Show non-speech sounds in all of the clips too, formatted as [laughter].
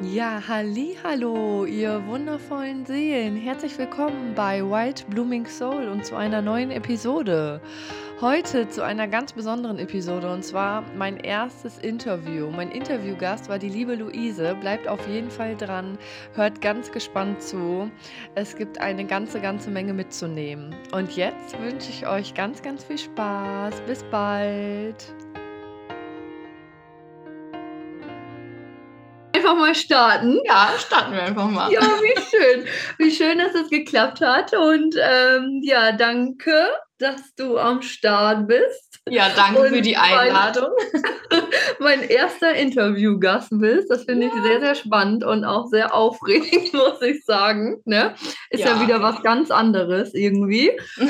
Ja, halli, hallo, ihr wundervollen Seelen. Herzlich willkommen bei White Blooming Soul und zu einer neuen Episode. Heute zu einer ganz besonderen Episode und zwar mein erstes Interview. Mein Interviewgast war die liebe Luise. Bleibt auf jeden Fall dran, hört ganz gespannt zu. Es gibt eine ganze, ganze Menge mitzunehmen. Und jetzt wünsche ich euch ganz, ganz viel Spaß. Bis bald. Einfach mal starten. Ja, starten wir einfach mal. Ja, wie schön. Wie schön, dass es geklappt hat. Und ähm, ja, danke, dass du am Start bist. Ja, danke Und für die Einladung. Mein, [laughs] mein erster Interviewgast bist. Das finde ja. ich sehr, sehr spannend und auch sehr aufregend, [laughs] muss ich sagen. Ne? Ist ja. ja wieder was ganz anderes irgendwie. [laughs]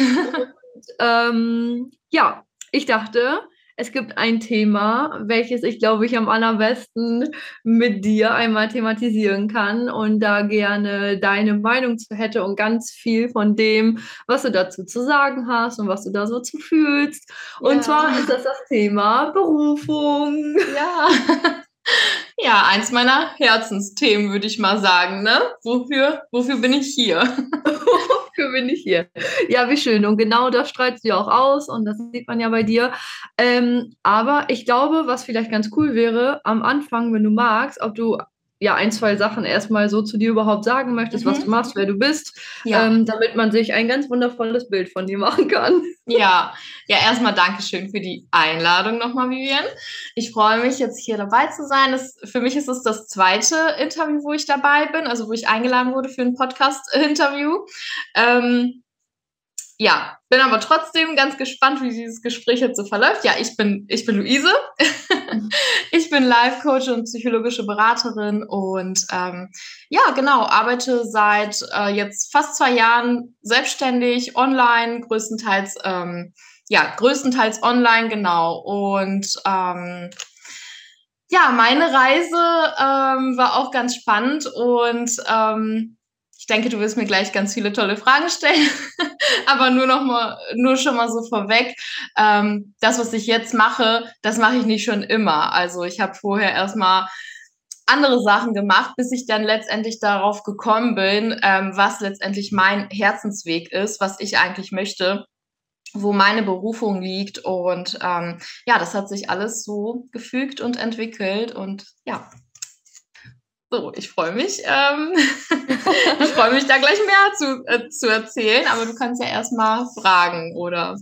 Und, ähm, ja, ich dachte, es gibt ein Thema, welches ich glaube ich am allerbesten mit dir einmal thematisieren kann und da gerne deine Meinung zu hätte und ganz viel von dem, was du dazu zu sagen hast und was du da so zu fühlst. Und ja. zwar ist das das Thema Berufung. Ja. [laughs] Ja, eins meiner Herzensthemen, würde ich mal sagen. Ne? Wofür, wofür bin ich hier? [laughs] wofür bin ich hier? Ja, wie schön. Und genau das streitst du auch aus und das sieht man ja bei dir. Ähm, aber ich glaube, was vielleicht ganz cool wäre, am Anfang, wenn du magst, ob du ja ein, zwei Sachen erstmal so zu dir überhaupt sagen möchtest, mhm. was du machst, wer du bist, ja. ähm, damit man sich ein ganz wundervolles Bild von dir machen kann. Ja, ja, erstmal Dankeschön für die Einladung nochmal, Vivian. Ich freue mich jetzt hier dabei zu sein. Das, für mich ist es das zweite Interview, wo ich dabei bin, also wo ich eingeladen wurde für ein Podcast-Interview. Ähm, ja, bin aber trotzdem ganz gespannt, wie dieses Gespräch jetzt so verläuft. Ja, ich bin, ich bin Luise. [laughs] ich bin Life-Coach und psychologische Beraterin und ähm, ja, genau, arbeite seit äh, jetzt fast zwei Jahren selbstständig, online, größtenteils, ähm, ja, größtenteils online, genau. Und ähm, ja, meine Reise ähm, war auch ganz spannend und ähm, ich denke, du wirst mir gleich ganz viele tolle Fragen stellen, [laughs] aber nur noch mal, nur schon mal so vorweg. Ähm, das, was ich jetzt mache, das mache ich nicht schon immer. Also ich habe vorher erstmal andere Sachen gemacht, bis ich dann letztendlich darauf gekommen bin, ähm, was letztendlich mein Herzensweg ist, was ich eigentlich möchte wo meine Berufung liegt. Und ähm, ja, das hat sich alles so gefügt und entwickelt. Und ja, so, ich freue mich. Ähm, [laughs] ich freue mich, da gleich mehr zu, äh, zu erzählen, aber du kannst ja erstmal fragen oder.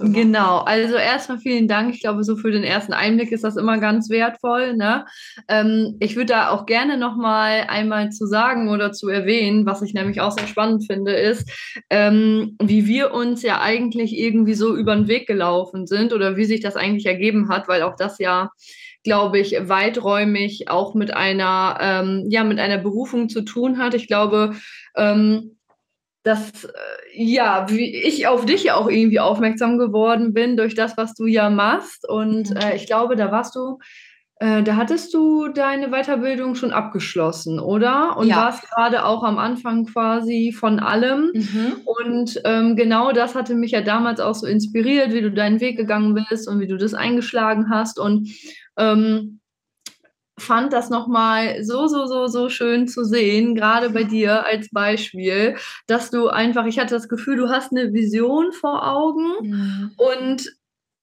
Genau, also erstmal vielen Dank. Ich glaube, so für den ersten Einblick ist das immer ganz wertvoll. Ne? Ähm, ich würde da auch gerne nochmal einmal zu sagen oder zu erwähnen, was ich nämlich auch sehr spannend finde, ist, ähm, wie wir uns ja eigentlich irgendwie so über den Weg gelaufen sind oder wie sich das eigentlich ergeben hat, weil auch das ja glaube ich, weiträumig auch mit einer, ähm, ja, mit einer Berufung zu tun hat. Ich glaube, ähm, dass äh, ja, wie ich auf dich auch irgendwie aufmerksam geworden bin durch das, was du ja machst. Und mhm. äh, ich glaube, da warst du, äh, da hattest du deine Weiterbildung schon abgeschlossen, oder? Und ja. warst gerade auch am Anfang quasi von allem. Mhm. Und ähm, genau das hatte mich ja damals auch so inspiriert, wie du deinen Weg gegangen bist und wie du das eingeschlagen hast. Und ähm, fand das nochmal so, so, so, so schön zu sehen, gerade bei dir als Beispiel, dass du einfach, ich hatte das Gefühl, du hast eine Vision vor Augen mhm. und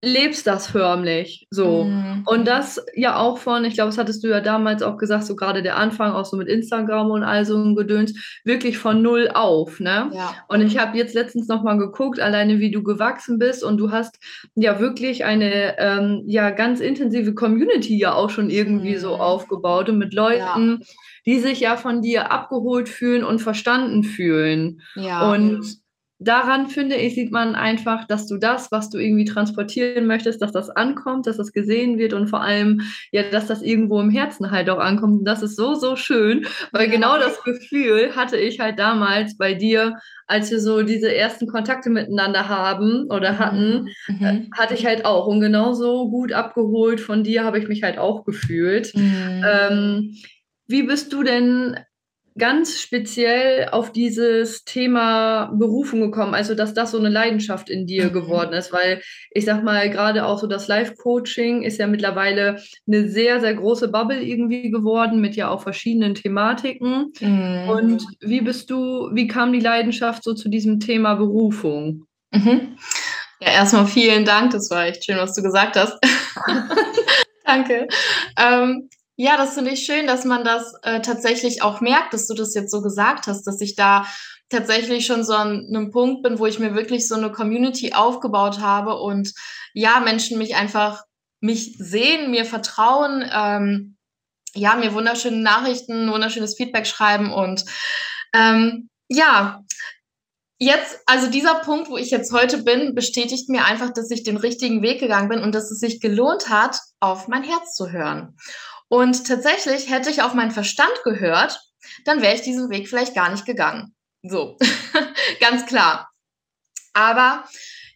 lebst das förmlich so. Mhm. Und das ja auch von, ich glaube, das hattest du ja damals auch gesagt, so gerade der Anfang, auch so mit Instagram und all so ein Gedöns, wirklich von null auf, ne? Ja. Und ich habe jetzt letztens nochmal geguckt, alleine wie du gewachsen bist und du hast ja wirklich eine ähm, ja ganz intensive Community ja auch schon irgendwie mhm. so aufgebaut und mit Leuten, ja. die sich ja von dir abgeholt fühlen und verstanden fühlen. Ja. Und daran finde ich, sieht man einfach, dass du das, was du irgendwie transportieren möchtest, dass das ankommt, dass das gesehen wird und vor allem, ja, dass das irgendwo im Herzen halt auch ankommt. Und das ist so, so schön, weil genau das Gefühl hatte ich halt damals bei dir, als wir so diese ersten Kontakte miteinander haben oder hatten, mhm. äh, hatte ich halt auch. Und genauso gut abgeholt von dir habe ich mich halt auch gefühlt. Mhm. Ähm, wie bist du denn ganz speziell auf dieses Thema Berufung gekommen? Also, dass das so eine Leidenschaft in dir mhm. geworden ist? Weil ich sag mal, gerade auch so das Live-Coaching ist ja mittlerweile eine sehr, sehr große Bubble irgendwie geworden mit ja auch verschiedenen Thematiken. Mhm. Und wie bist du, wie kam die Leidenschaft so zu diesem Thema Berufung? Mhm. Ja, erstmal vielen Dank. Das war echt schön, was du gesagt hast. [laughs] [laughs] Danke. Ähm, ja, das finde ich schön, dass man das äh, tatsächlich auch merkt, dass du das jetzt so gesagt hast, dass ich da tatsächlich schon so an einem Punkt bin, wo ich mir wirklich so eine Community aufgebaut habe und ja, Menschen mich einfach mich sehen, mir vertrauen, ähm, ja, mir wunderschöne Nachrichten, wunderschönes Feedback schreiben und ähm, ja, jetzt, also dieser Punkt, wo ich jetzt heute bin, bestätigt mir einfach, dass ich den richtigen Weg gegangen bin und dass es sich gelohnt hat, auf mein Herz zu hören. Und tatsächlich hätte ich auf meinen Verstand gehört, dann wäre ich diesen Weg vielleicht gar nicht gegangen. So, [laughs] ganz klar. Aber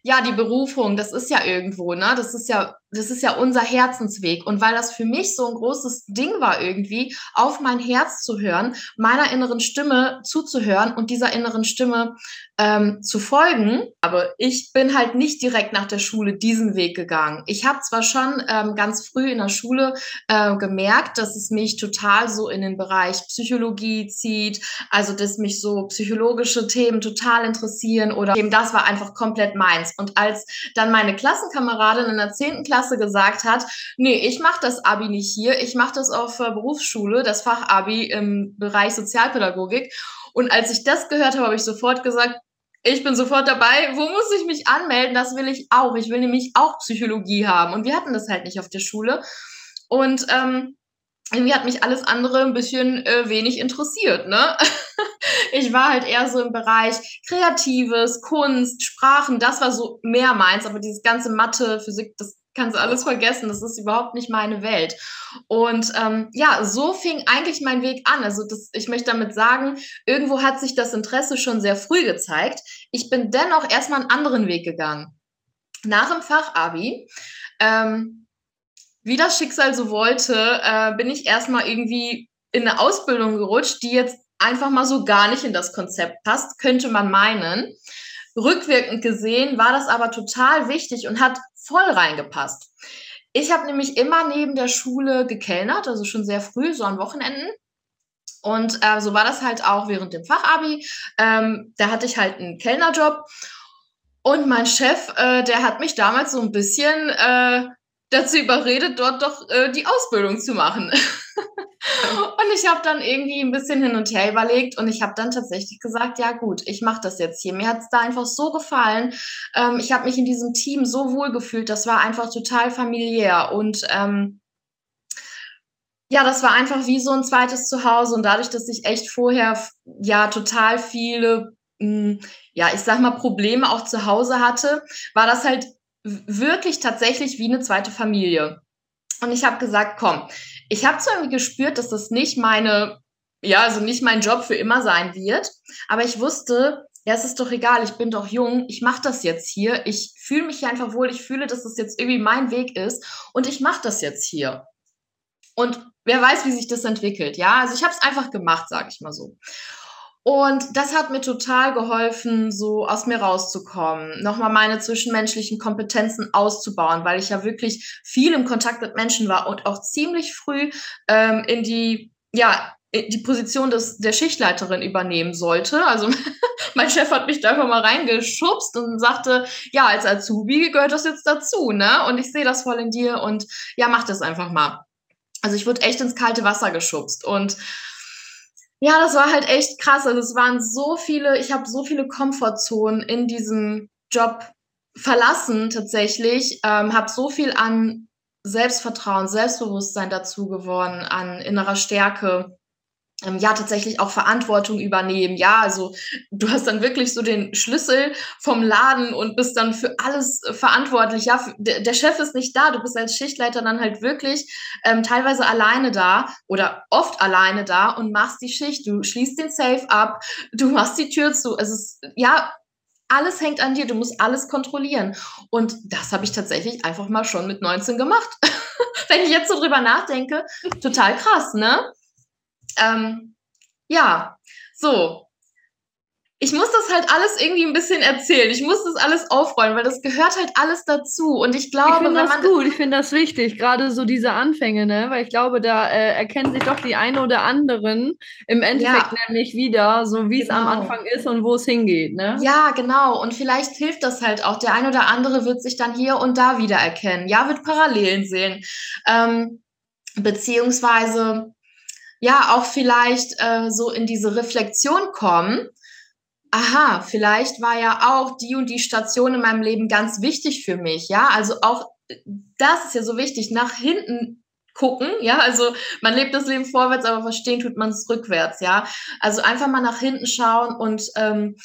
ja, die Berufung, das ist ja irgendwo, ne? Das ist ja, das ist ja unser Herzensweg. Und weil das für mich so ein großes Ding war, irgendwie, auf mein Herz zu hören, meiner inneren Stimme zuzuhören und dieser inneren Stimme ähm, zu folgen. Aber ich bin halt nicht direkt nach der Schule diesen Weg gegangen. Ich habe zwar schon ähm, ganz früh in der Schule äh, gemerkt, dass es mich total so in den Bereich Psychologie zieht, also dass mich so psychologische Themen total interessieren oder eben das war einfach komplett meins. Und als dann meine Klassenkameradin in der 10. Klasse gesagt hat, nee, ich mache das Abi nicht hier, ich mache das auf äh, Berufsschule, das Fach Abi im Bereich Sozialpädagogik. Und als ich das gehört habe, habe ich sofort gesagt, ich bin sofort dabei. Wo muss ich mich anmelden? Das will ich auch. Ich will nämlich auch Psychologie haben. Und wir hatten das halt nicht auf der Schule. Und ähm, irgendwie hat mich alles andere ein bisschen äh, wenig interessiert. Ne? [laughs] ich war halt eher so im Bereich Kreatives, Kunst, Sprachen. Das war so mehr meins. Aber dieses ganze Mathe, Physik, das kannst alles vergessen. Das ist überhaupt nicht meine Welt. Und ähm, ja, so fing eigentlich mein Weg an. Also das, ich möchte damit sagen, irgendwo hat sich das Interesse schon sehr früh gezeigt. Ich bin dennoch erstmal einen anderen Weg gegangen. Nach dem Fachabi, ähm, wie das Schicksal so wollte, äh, bin ich erstmal irgendwie in eine Ausbildung gerutscht, die jetzt einfach mal so gar nicht in das Konzept passt, könnte man meinen. Rückwirkend gesehen war das aber total wichtig und hat voll reingepasst. Ich habe nämlich immer neben der Schule gekellnert, also schon sehr früh, so an Wochenenden. Und äh, so war das halt auch während dem Fachabi. Ähm, da hatte ich halt einen Kellnerjob. Und mein Chef, äh, der hat mich damals so ein bisschen äh, dazu überredet, dort doch äh, die Ausbildung zu machen. [laughs] und ich habe dann irgendwie ein bisschen hin und her überlegt und ich habe dann tatsächlich gesagt, ja gut, ich mache das jetzt hier. Mir hat es da einfach so gefallen. Ähm, ich habe mich in diesem Team so wohl gefühlt. Das war einfach total familiär und ähm, ja, das war einfach wie so ein zweites Zuhause und dadurch, dass ich echt vorher ja total viele hm, ja, ich sag mal, Probleme auch zu Hause hatte, war das halt wirklich tatsächlich wie eine zweite Familie. Und ich habe gesagt, komm, ich habe zwar gespürt, dass das nicht meine, ja, also nicht mein Job für immer sein wird, aber ich wusste, ja, es ist doch egal, ich bin doch jung, ich mache das jetzt hier, ich fühle mich hier einfach wohl, ich fühle, dass das jetzt irgendwie mein Weg ist und ich mache das jetzt hier. Und wer weiß, wie sich das entwickelt, ja? Also ich habe es einfach gemacht, sage ich mal so. Und das hat mir total geholfen, so aus mir rauszukommen, nochmal meine zwischenmenschlichen Kompetenzen auszubauen, weil ich ja wirklich viel im Kontakt mit Menschen war und auch ziemlich früh ähm, in die, ja, die Position des, der Schichtleiterin übernehmen sollte. Also [laughs] mein Chef hat mich da einfach mal reingeschubst und sagte, ja, als Azubi gehört das jetzt dazu, ne? Und ich sehe das voll in dir und ja, mach das einfach mal. Also ich wurde echt ins kalte Wasser geschubst und ja, das war halt echt krass. Also es waren so viele, ich habe so viele Komfortzonen in diesem Job verlassen tatsächlich, ähm, habe so viel an Selbstvertrauen, Selbstbewusstsein dazu gewonnen, an innerer Stärke ja tatsächlich auch Verantwortung übernehmen. Ja, also du hast dann wirklich so den Schlüssel vom Laden und bist dann für alles verantwortlich. Ja, der, Chef ist nicht da, du bist als Schichtleiter dann halt wirklich ähm, teilweise alleine da oder oft alleine da und machst die Schicht. Du schließt den Safe ab, du machst die Tür zu. Es ist ja alles hängt an dir, du musst alles kontrollieren. Und das habe ich tatsächlich einfach mal schon mit 19 gemacht. [laughs] Wenn ich jetzt so drüber nachdenke, total krass, ne? Ähm, ja, so, ich muss das halt alles irgendwie ein bisschen erzählen. Ich muss das alles aufrollen, weil das gehört halt alles dazu. Und ich glaube, ich finde das gut, ich finde das wichtig, gerade so diese Anfänge, ne? Weil ich glaube, da äh, erkennen sich doch die einen oder anderen im Endeffekt ja. nämlich wieder, so wie es am genau. Anfang ist und wo es hingeht, ne? Ja, genau. Und vielleicht hilft das halt auch. Der ein oder andere wird sich dann hier und da wieder erkennen. Ja, wird Parallelen sehen. Ähm, beziehungsweise ja auch vielleicht äh, so in diese Reflexion kommen. Aha, vielleicht war ja auch die und die Station in meinem Leben ganz wichtig für mich, ja, also auch das ist ja so wichtig, nach hinten gucken, ja, also man lebt das Leben vorwärts, aber verstehen tut man es rückwärts, ja, also einfach mal nach hinten schauen und ähm,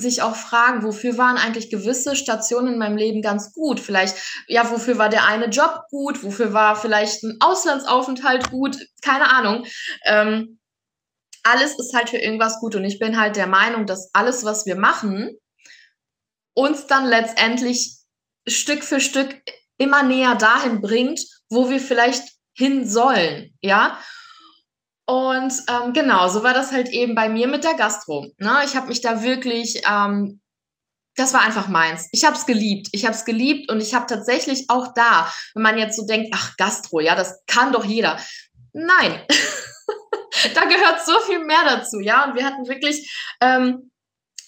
sich auch fragen, wofür waren eigentlich gewisse Stationen in meinem Leben ganz gut? Vielleicht, ja, wofür war der eine Job gut? Wofür war vielleicht ein Auslandsaufenthalt gut? Keine Ahnung. Ähm, alles ist halt für irgendwas gut. Und ich bin halt der Meinung, dass alles, was wir machen, uns dann letztendlich Stück für Stück immer näher dahin bringt, wo wir vielleicht hin sollen, ja. Und ähm, genau, so war das halt eben bei mir mit der Gastro. Ne? Ich habe mich da wirklich, ähm, das war einfach meins. Ich habe es geliebt. Ich habe es geliebt und ich habe tatsächlich auch da, wenn man jetzt so denkt, ach Gastro, ja, das kann doch jeder. Nein, [laughs] da gehört so viel mehr dazu, ja. Und wir hatten wirklich, ähm,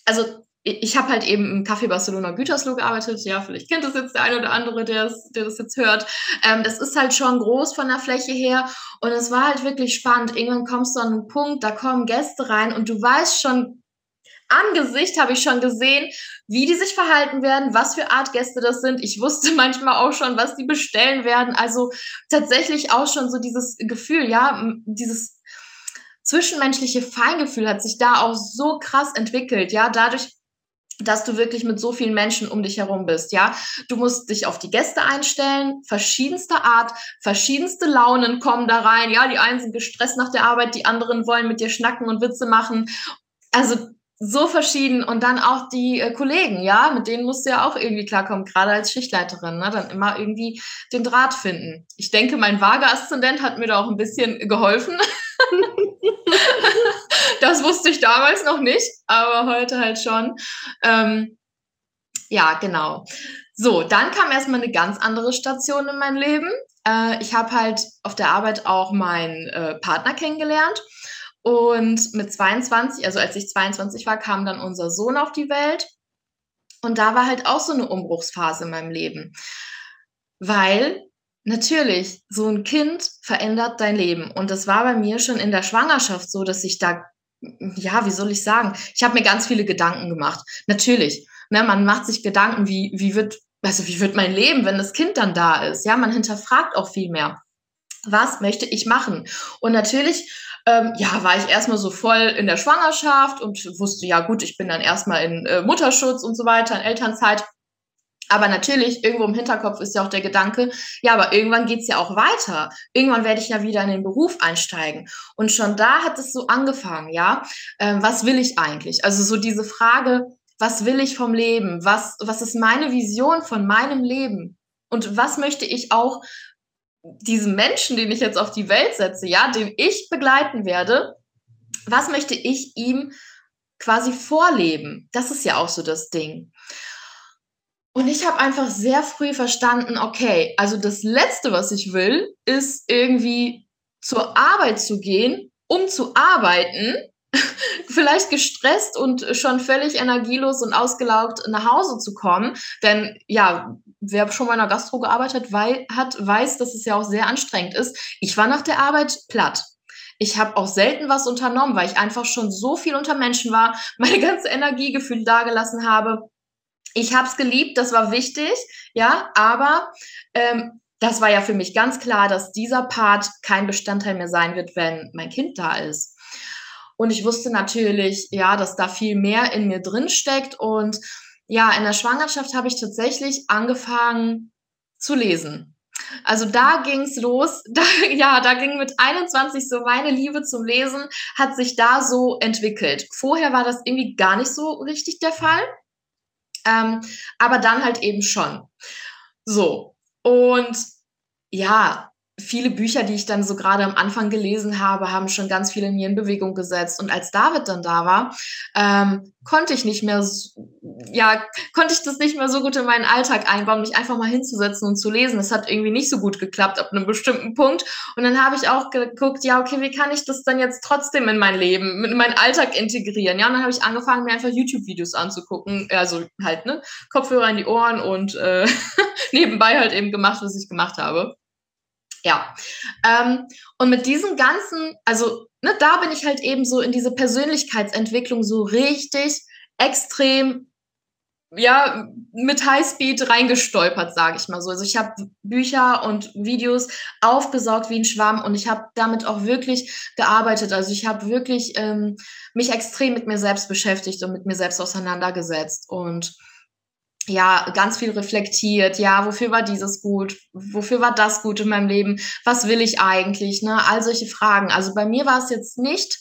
also ich habe halt eben im Café Barcelona Gütersloh gearbeitet. Ja, vielleicht kennt das jetzt der eine oder andere, der das, der das jetzt hört. Ähm, das ist halt schon groß von der Fläche her. Und es war halt wirklich spannend. Irgendwann kommst du an einen Punkt, da kommen Gäste rein und du weißt schon, Angesicht habe ich schon gesehen, wie die sich verhalten werden, was für Art Gäste das sind. Ich wusste [laughs] manchmal auch schon, was die bestellen werden. Also tatsächlich auch schon so dieses Gefühl, ja, dieses zwischenmenschliche Feingefühl hat sich da auch so krass entwickelt, ja, dadurch, dass du wirklich mit so vielen Menschen um dich herum bist, ja. Du musst dich auf die Gäste einstellen, verschiedenster Art, verschiedenste Launen kommen da rein, ja. Die einen sind gestresst nach der Arbeit, die anderen wollen mit dir schnacken und Witze machen. Also so verschieden und dann auch die äh, Kollegen, ja, mit denen musst du ja auch irgendwie klarkommen, gerade als Schichtleiterin, ne, dann immer irgendwie den Draht finden. Ich denke, mein vager Aszendent hat mir da auch ein bisschen geholfen. [laughs] das wusste ich damals noch nicht, aber heute halt schon. Ähm, ja, genau. So, dann kam erstmal eine ganz andere Station in mein Leben. Äh, ich habe halt auf der Arbeit auch meinen äh, Partner kennengelernt. Und mit 22, also als ich 22 war, kam dann unser Sohn auf die Welt. Und da war halt auch so eine Umbruchsphase in meinem Leben. Weil Natürlich, so ein Kind verändert dein Leben. Und das war bei mir schon in der Schwangerschaft so, dass ich da, ja, wie soll ich sagen, ich habe mir ganz viele Gedanken gemacht. Natürlich, ne, man macht sich Gedanken, wie, wie wird, also wie wird mein Leben, wenn das Kind dann da ist? Ja, man hinterfragt auch viel mehr. Was möchte ich machen? Und natürlich, ähm, ja, war ich erstmal so voll in der Schwangerschaft und wusste, ja gut, ich bin dann erstmal in äh, Mutterschutz und so weiter, in Elternzeit. Aber natürlich, irgendwo im Hinterkopf ist ja auch der Gedanke, ja, aber irgendwann geht's ja auch weiter. Irgendwann werde ich ja wieder in den Beruf einsteigen. Und schon da hat es so angefangen, ja. Ähm, was will ich eigentlich? Also so diese Frage, was will ich vom Leben? Was, was ist meine Vision von meinem Leben? Und was möchte ich auch diesem Menschen, den ich jetzt auf die Welt setze, ja, den ich begleiten werde, was möchte ich ihm quasi vorleben? Das ist ja auch so das Ding. Und ich habe einfach sehr früh verstanden, okay, also das Letzte, was ich will, ist irgendwie zur Arbeit zu gehen, um zu arbeiten, [laughs] vielleicht gestresst und schon völlig energielos und ausgelaugt nach Hause zu kommen. Denn ja, wer schon mal in der Gastro gearbeitet hat, weiß, dass es ja auch sehr anstrengend ist. Ich war nach der Arbeit platt. Ich habe auch selten was unternommen, weil ich einfach schon so viel unter Menschen war, [laughs] meine ganze Energie gefühlt dagelassen habe ich habe es geliebt, das war wichtig, ja, aber ähm, das war ja für mich ganz klar, dass dieser Part kein Bestandteil mehr sein wird, wenn mein Kind da ist. Und ich wusste natürlich, ja, dass da viel mehr in mir drin steckt. Und ja, in der Schwangerschaft habe ich tatsächlich angefangen zu lesen. Also da ging's los. [laughs] Da, ja, da ging mit 21 so meine Liebe zum Lesen, hat sich da so entwickelt. Vorher war das irgendwie gar nicht so richtig der Fall. Ähm, aber dann halt eben schon. So. Und ja, viele Bücher, die ich dann so gerade am Anfang gelesen habe, haben schon ganz viel in mir in Bewegung gesetzt. Und als David dann da war, ähm, konnte ich nicht mehr, ja, konnte ich das nicht mehr so gut in meinen Alltag einbauen, mich einfach mal hinzusetzen und zu lesen. Das hat irgendwie nicht so gut geklappt ab einem bestimmten Punkt. Und dann habe ich auch geguckt, ja, okay, wie kann ich das dann jetzt trotzdem in mein Leben, in meinen Alltag integrieren? Ja, und dann habe ich angefangen, mir einfach YouTube-Videos anzugucken. Also halt, ne, Kopfhörer in die Ohren und äh, [laughs] nebenbei halt eben gemacht, was ich gemacht habe. Ja. Ähm, und mit diesem ganzen, also ne, da bin ich halt eben so in diese Persönlichkeitsentwicklung so richtig extrem ja, mit Highspeed reingestolpert, sage ich mal so. Also ich habe Bücher und Videos aufgesaugt wie ein Schwamm und ich habe damit auch wirklich gearbeitet. Also ich habe wirklich ähm, mich extrem mit mir selbst beschäftigt und mit mir selbst auseinandergesetzt und ja, ganz viel reflektiert. Ja, wofür war dieses gut? Wofür war das gut in meinem Leben? Was will ich eigentlich? Ne? All solche Fragen. Also bei mir war es jetzt nicht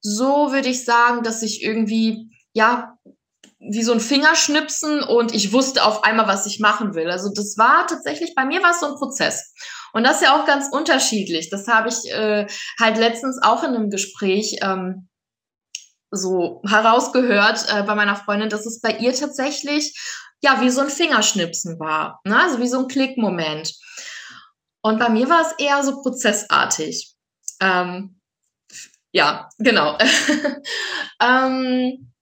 so, würde ich sagen, dass ich irgendwie, ja, wie so ein Fingerschnipsen und ich wusste auf einmal, was ich machen will. Also das war tatsächlich, bei mir war es so ein Prozess. Und das ist ja auch ganz unterschiedlich. Das habe ich äh, halt letztens auch in einem Gespräch ähm, so herausgehört äh, bei meiner Freundin, dass es bei ihr tatsächlich ja, wie so ein Fingerschnipsen war, ne? also wie so ein Klickmoment. Und bei mir war es eher so prozessartig. Ähm, ja, genau. [laughs] ähm,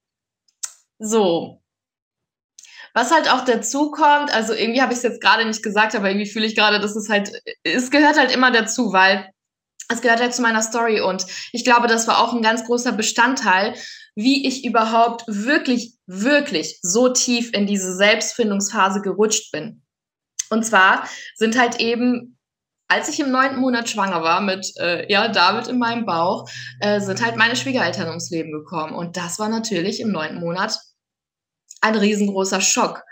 so. Was halt auch dazu kommt, also irgendwie habe ich es jetzt gerade nicht gesagt, aber irgendwie fühle ich gerade, dass es halt, es gehört halt immer dazu, weil es gehört halt zu meiner Story und ich glaube, das war auch ein ganz großer Bestandteil, wie ich überhaupt wirklich, wirklich so tief in diese Selbstfindungsphase gerutscht bin. Und zwar sind halt eben, als ich im neunten Monat schwanger war mit äh, ja, David in meinem Bauch, äh, sind halt meine Schwiegereltern ums Leben gekommen. Und das war natürlich im neunten Monat ein riesengroßer Schock.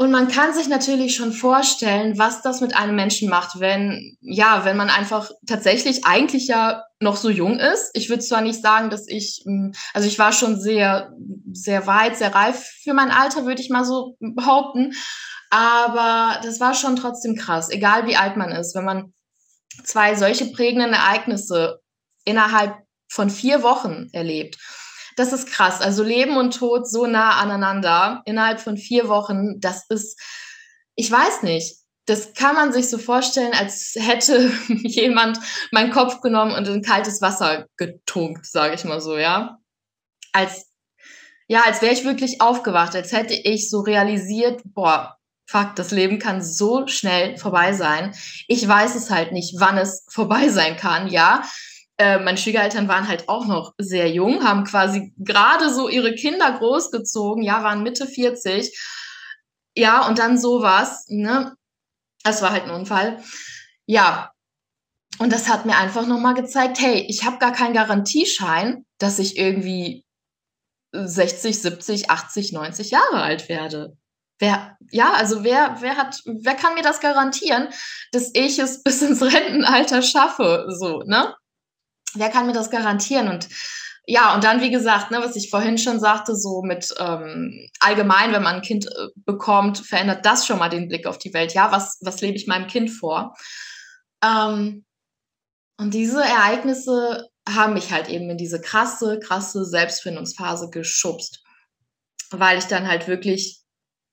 Und man kann sich natürlich schon vorstellen, was das mit einem Menschen macht, wenn, ja, wenn man einfach tatsächlich eigentlich ja noch so jung ist. Ich würde zwar nicht sagen, dass ich, hm, also ich war schon sehr, sehr weit, sehr reif für mein Alter, würde ich mal so behaupten. Aber das war schon trotzdem krass, egal wie alt man ist, wenn man zwei solche prägenden Ereignisse innerhalb von vier Wochen erlebt das ist krass. Also Leben und Tod so nah aneinander innerhalb von vier Wochen, das ist, ich weiß nicht. Das kann man sich so vorstellen, als hätte [laughs] jemand meinen Kopf genommen und in kaltes Wasser getunkt, sage ich mal so, ja. Als, ja, als wäre ich wirklich aufgewacht, als hätte ich so realisiert, boah, fuck, das Leben kann so schnell vorbei sein. Ich weiß es halt nicht, wann es vorbei sein kann, ja. Äh, meine Schwiegereltern waren halt auch noch sehr jung, haben quasi gerade so ihre Kinder großgezogen, ja, waren Mitte 40. Ja, und dann sowas, ne? Das war halt ein Unfall. Ja, und das hat mir einfach nochmal gezeigt, hey, ich habe gar keinen Garantieschein, dass ich irgendwie 60, 70, 80, 90 Jahre alt werde. Wer, ja, also wer, wer hat, wer kann mir das garantieren, dass ich es [laughs] bis ins Rentenalter schaffe, so, ne? Wer kann mir das garantieren? Und ja, und dann, wie gesagt, ne, was ich vorhin schon sagte, so mit ähm, allgemein, wenn man ein Kind äh, bekommt, verändert das schon mal den Blick auf die Welt. Ja, was, was lebe ich meinem Kind vor? Ähm, und diese Ereignisse haben mich halt eben in diese krasse, krasse Selbstfindungsphase geschubst, weil ich dann halt wirklich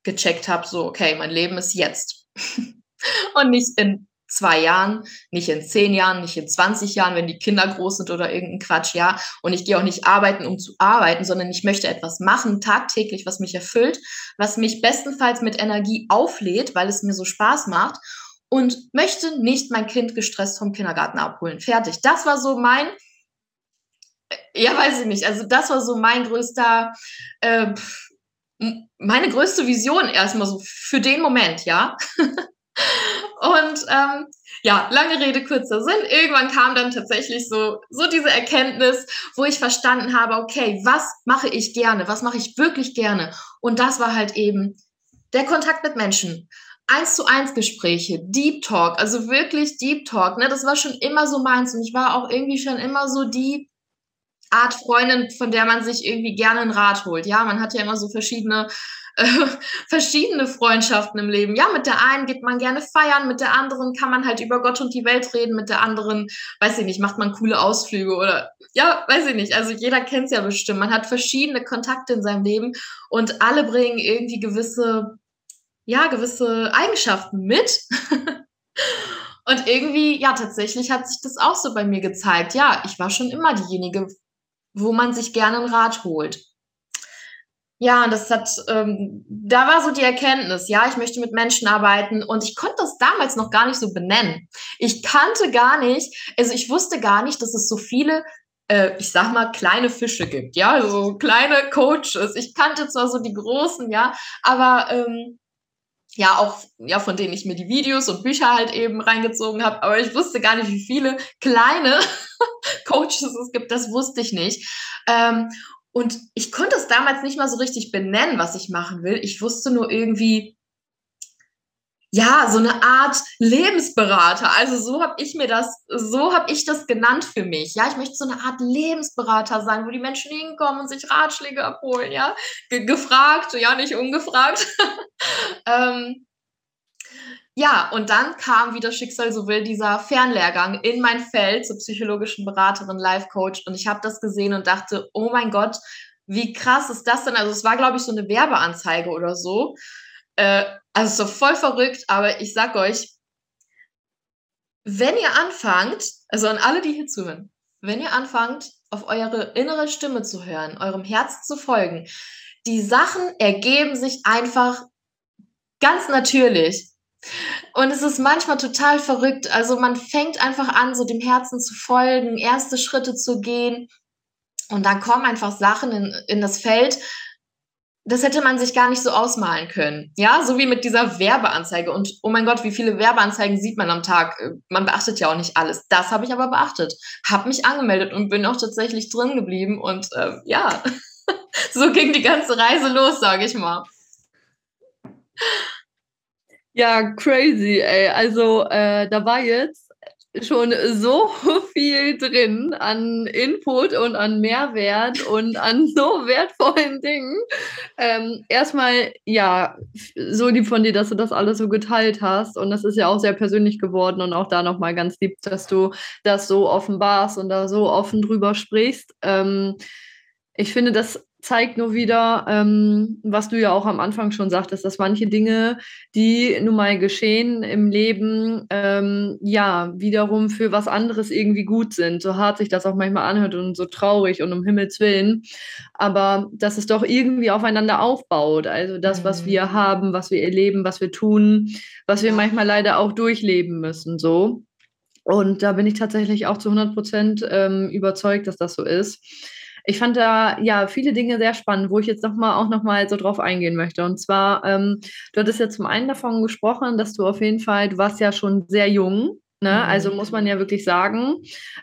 gecheckt habe, so, okay, mein Leben ist jetzt [laughs] und nicht in zwei Jahren, nicht in zehn Jahren, nicht in 20 Jahren, wenn die Kinder groß sind oder irgendein Quatsch, ja. Und ich gehe auch nicht arbeiten, um zu arbeiten, sondern ich möchte etwas machen, tagtäglich, was mich erfüllt, was mich bestenfalls mit Energie auflädt, weil es mir so Spaß macht und möchte nicht mein Kind gestresst vom Kindergarten abholen. Fertig. Das war so mein, ja, weiß ich nicht, also das war so mein größter, äh, meine größte Vision erstmal so für den Moment, ja. [laughs] Und ähm, ja, lange Rede, kurzer Sinn. Irgendwann kam dann tatsächlich so, so diese Erkenntnis, wo ich verstanden habe, okay, was mache ich gerne? Was mache ich wirklich gerne? Und das war halt eben der Kontakt mit Menschen. Eins zu eins Gespräche, Deep Talk, also wirklich Deep Talk, ne, das war schon immer so meins und ich war auch irgendwie schon immer so die Art Freundin, von der man sich irgendwie gerne einen Rat holt. Ja, man hat ja immer so verschiedene äh, [laughs] verschiedene Freundschaften im Leben. Ja, mit der einen geht man gerne feiern, mit der anderen kann man halt über Gott und die Welt reden, mit der anderen, weiß ich nicht, macht man coole Ausflüge oder ja, weiß ich nicht. Also jeder kennt es ja bestimmt. Man hat verschiedene Kontakte in seinem Leben und alle bringen irgendwie gewisse, ja, gewisse Eigenschaften mit. [laughs] Und irgendwie, ja, tatsächlich hat sich das auch so bei mir gezeigt. Ja, ich war schon immer diejenige, wo man sich gerne einen Rat holt. Ja, das hat, ähm, da war so die Erkenntnis, ja, ich möchte mit Menschen arbeiten und ich konnte das damals noch gar nicht so benennen. Ich kannte gar nicht, also ich wusste gar nicht, dass es so viele, äh, ich sag mal, kleine Fische gibt, ja, so kleine Coaches. Ich kannte zwar so die großen, ja, aber ähm, ja auch ja von denen ich mir die Videos und Bücher halt eben reingezogen habe, aber ich wusste gar nicht, wie viele kleine [laughs] Coaches es gibt, das wusste ich nicht. Ähm, und ich konnte es damals nicht mal so richtig benennen, was ich machen will. Ich wusste nur irgendwie, ja, so eine Art Lebensberater. Also so habe ich mir das, so habe ich das genannt für mich. Ja, ich möchte so eine Art Lebensberater sein, wo die Menschen hinkommen und sich Ratschläge abholen, ja. Ge gefragt, ja, nicht ungefragt. [laughs] ähm, ja, und dann kam, wie das Schicksal so will, dieser Fernlehrgang in mein Feld zur psychologischen Beraterin, Life Coach. Und ich habe das gesehen und dachte, oh mein Gott, wie krass ist das denn? Also es war, glaube ich, so eine Werbeanzeige oder so. Äh, also so voll verrückt, aber ich sag euch, wenn ihr anfangt, also an alle, die hier zuhören, wenn ihr anfangt, auf eure innere Stimme zu hören, eurem Herz zu folgen, die Sachen ergeben sich einfach ganz natürlich. Und es ist manchmal total verrückt. Also man fängt einfach an, so dem Herzen zu folgen, erste Schritte zu gehen. Und dann kommen einfach Sachen in, in das Feld, das hätte man sich gar nicht so ausmalen können. Ja, so wie mit dieser Werbeanzeige. Und oh mein Gott, wie viele Werbeanzeigen sieht man am Tag? Man beachtet ja auch nicht alles. Das habe ich aber beachtet. Habe mich angemeldet und bin auch tatsächlich drin geblieben. Und äh, ja, [laughs] so ging die ganze Reise los, sage ich mal. Ja, crazy, ey. Also äh, da war jetzt schon so [laughs] viel drin an Input und an Mehrwert und an so wertvollen Dingen. Ähm, erstmal, ja, so lieb von dir, dass du das alles so geteilt hast. Und das ist ja auch sehr persönlich geworden und auch da nochmal ganz lieb, dass du das so offenbarst und da so offen drüber sprichst. Ähm, ich finde, das zeigt nur wieder, ähm, was du ja auch am Anfang schon sagtest, dass manche Dinge, die nun mal geschehen im Leben, ähm, ja, wiederum für was anderes irgendwie gut sind. So hart sich das auch manchmal anhört und so traurig und um Himmels Willen. Aber dass es doch irgendwie aufeinander aufbaut. Also das, was wir mhm. haben, was wir erleben, was wir tun, was wir manchmal leider auch durchleben müssen, so. Und da bin ich tatsächlich auch zu 100 Prozent ähm, überzeugt, dass das so ist ich fand da ja viele Dinge sehr spannend, wo ich jetzt noch mal auch noch mal so drauf eingehen möchte. Und zwar, ähm, du hattest ja zum einen davon gesprochen, dass du auf jeden Fall, du warst ja schon sehr jung. Ne? Mhm. Also muss man ja wirklich sagen.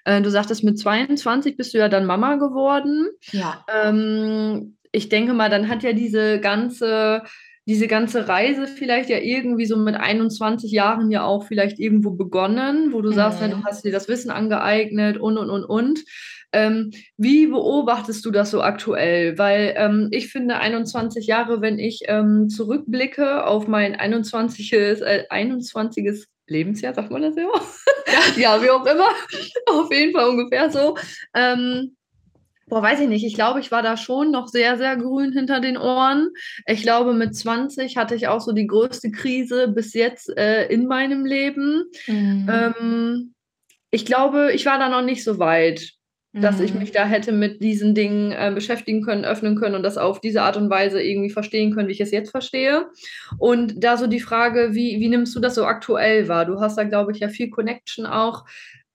Äh, du sagtest, mit 22 bist du ja dann Mama geworden. Ja. Ähm, ich denke mal, dann hat ja diese ganze diese ganze Reise vielleicht ja irgendwie so mit 21 Jahren ja auch vielleicht irgendwo begonnen, wo du mhm. sagst, ja, du hast dir das Wissen angeeignet und und und und. Ähm, wie beobachtest du das so aktuell? Weil ähm, ich finde 21 Jahre, wenn ich ähm, zurückblicke auf mein 21. Äh, 21. Lebensjahr, sagt man das immer? [laughs] ja, wie auch immer. auf jeden Fall ungefähr so. Ähm, boah, weiß ich nicht. Ich glaube, ich war da schon noch sehr, sehr grün hinter den Ohren. Ich glaube, mit 20 hatte ich auch so die größte Krise bis jetzt äh, in meinem Leben. Mhm. Ähm, ich glaube, ich war da noch nicht so weit dass ich mhm. mich da hätte mit diesen Dingen äh, beschäftigen können, öffnen können und das auf diese Art und Weise irgendwie verstehen können, wie ich es jetzt verstehe. Und da so die Frage, wie, wie nimmst du das so aktuell wahr? Du hast da, glaube ich, ja viel Connection auch.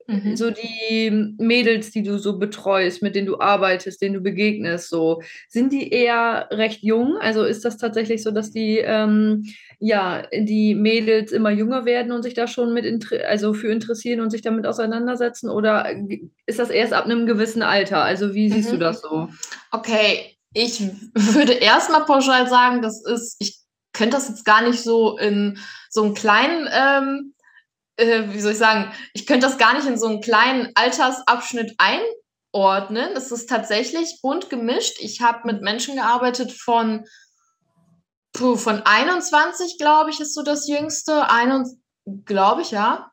Mhm. So die Mädels, die du so betreust, mit denen du arbeitest, denen du begegnest, so sind die eher recht jung? Also ist das tatsächlich so, dass die ähm, ja, die Mädels immer jünger werden und sich da schon mit also für interessieren und sich damit auseinandersetzen? Oder ist das erst ab einem gewissen Alter? Also wie siehst mhm. du das so? Okay, ich würde erstmal pauschal sagen, das ist, ich könnte das jetzt gar nicht so in so einen kleinen, ähm, äh, wie soll ich sagen, ich könnte das gar nicht in so einen kleinen Altersabschnitt einordnen. Es ist tatsächlich bunt gemischt. Ich habe mit Menschen gearbeitet von Puh, von 21, glaube ich, ist so das jüngste. Glaube ich, ja.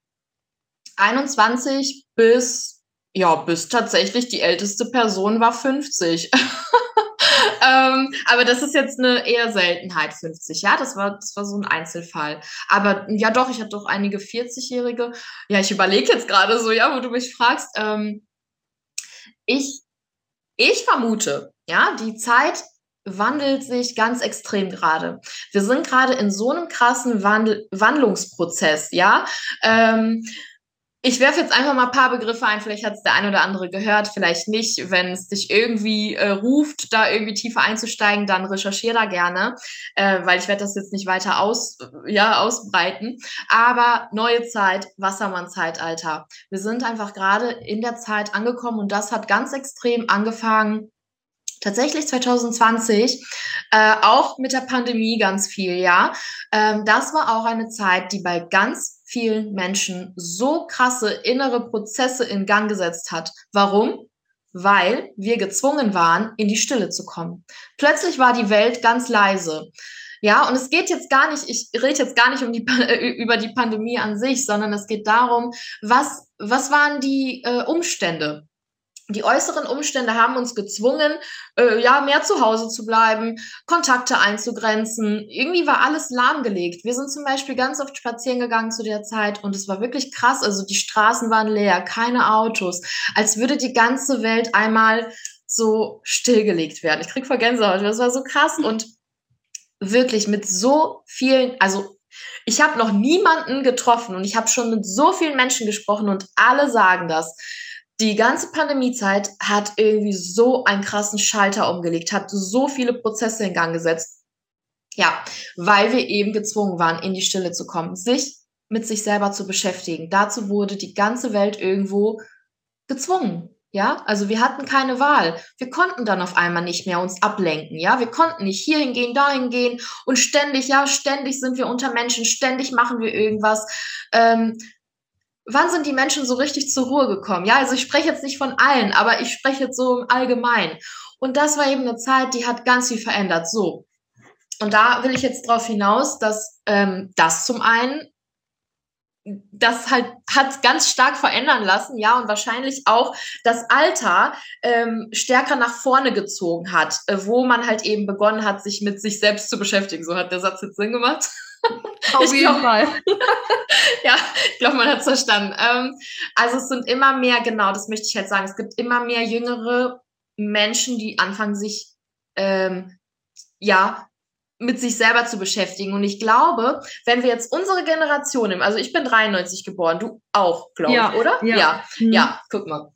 21 bis, ja, bis tatsächlich die älteste Person war 50. [laughs] ähm, aber das ist jetzt eine eher Seltenheit, 50. Ja, das war, das war so ein Einzelfall. Aber ja, doch, ich hatte doch einige 40-Jährige. Ja, ich überlege jetzt gerade so, ja, wo du mich fragst. Ähm, ich, ich vermute, ja, die Zeit wandelt sich ganz extrem gerade. Wir sind gerade in so einem krassen Wandel Wandlungsprozess, ja. Ähm, ich werfe jetzt einfach mal ein paar Begriffe ein, vielleicht hat es der ein oder andere gehört, vielleicht nicht. Wenn es dich irgendwie äh, ruft, da irgendwie tiefer einzusteigen, dann recherchiere da gerne, äh, weil ich werde das jetzt nicht weiter aus, ja, ausbreiten. Aber neue Zeit, Wassermann-Zeitalter. Wir sind einfach gerade in der Zeit angekommen und das hat ganz extrem angefangen tatsächlich 2020, äh, auch mit der Pandemie ganz viel, ja. Ähm, das war auch eine Zeit, die bei ganz vielen Menschen so krasse innere Prozesse in Gang gesetzt hat. Warum? Weil wir gezwungen waren, in die Stille zu kommen. Plötzlich war die Welt ganz leise. Ja, und es geht jetzt gar nicht, ich rede jetzt gar nicht um die, [laughs] über die Pandemie an sich, sondern es geht darum, was, was waren die äh, Umstände? Die äußeren Umstände haben uns gezwungen, äh, ja, mehr zu Hause zu bleiben, Kontakte einzugrenzen. Irgendwie war alles lahmgelegt. Wir sind zum Beispiel ganz oft spazieren gegangen zu der Zeit und es war wirklich krass. Also die Straßen waren leer, keine Autos, als würde die ganze Welt einmal so stillgelegt werden. Ich krieg vor Gänsehaut. Das war so krass und wirklich mit so vielen, also ich habe noch niemanden getroffen und ich habe schon mit so vielen Menschen gesprochen und alle sagen das die ganze Pandemiezeit hat irgendwie so einen krassen Schalter umgelegt, hat so viele Prozesse in Gang gesetzt. Ja, weil wir eben gezwungen waren, in die Stille zu kommen, sich mit sich selber zu beschäftigen. Dazu wurde die ganze Welt irgendwo gezwungen. Ja, also wir hatten keine Wahl. Wir konnten dann auf einmal nicht mehr uns ablenken. Ja, wir konnten nicht hierhin gehen, dahin gehen und ständig, ja, ständig sind wir unter Menschen, ständig machen wir irgendwas. Ähm, wann sind die Menschen so richtig zur Ruhe gekommen? Ja, also ich spreche jetzt nicht von allen, aber ich spreche jetzt so im Allgemeinen. Und das war eben eine Zeit, die hat ganz viel verändert. So. Und da will ich jetzt darauf hinaus, dass ähm, das zum einen das halt hat ganz stark verändern lassen, ja, und wahrscheinlich auch das Alter ähm, stärker nach vorne gezogen hat, äh, wo man halt eben begonnen hat, sich mit sich selbst zu beschäftigen. So hat der Satz jetzt Sinn gemacht. Auf jeden glaub, Fall. [laughs] ja, ich glaube, man hat es verstanden. Ähm, also es sind immer mehr, genau, das möchte ich halt sagen, es gibt immer mehr jüngere Menschen, die anfangen, sich ähm, ja mit sich selber zu beschäftigen. Und ich glaube, wenn wir jetzt unsere Generation nehmen, also ich bin 93 geboren, du auch, glaube ja, ich, oder? Ja. Ja, mhm. ja guck mal.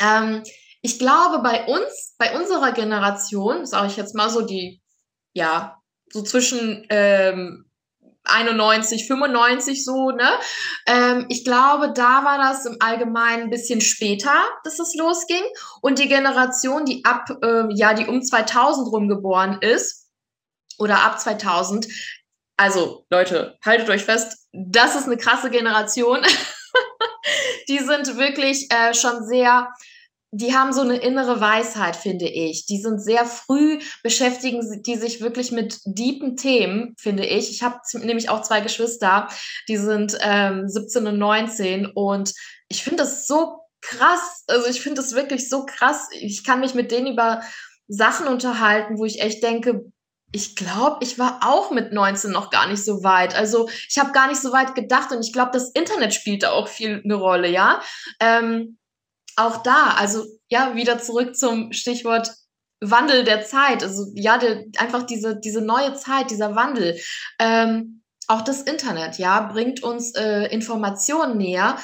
Ähm, ich glaube, bei uns, bei unserer Generation, sage ich jetzt mal so die, ja, so zwischen ähm, 91, 95 so, ne? Ähm, ich glaube, da war das im Allgemeinen ein bisschen später, dass es losging. Und die Generation, die ab, ähm, ja, die um 2000 rum geboren ist, oder ab 2000, also Leute, haltet euch fest, das ist eine krasse Generation. [laughs] die sind wirklich äh, schon sehr die haben so eine innere Weisheit, finde ich. Die sind sehr früh, beschäftigen die sich wirklich mit deepen Themen, finde ich. Ich habe nämlich auch zwei Geschwister, die sind ähm, 17 und 19 und ich finde das so krass. Also ich finde das wirklich so krass. Ich kann mich mit denen über Sachen unterhalten, wo ich echt denke, ich glaube, ich war auch mit 19 noch gar nicht so weit. Also ich habe gar nicht so weit gedacht und ich glaube, das Internet spielt da auch viel eine Rolle, ja. Ähm, auch da, also ja, wieder zurück zum Stichwort Wandel der Zeit. Also ja, der, einfach diese, diese neue Zeit, dieser Wandel. Ähm, auch das Internet, ja, bringt uns äh, Informationen näher.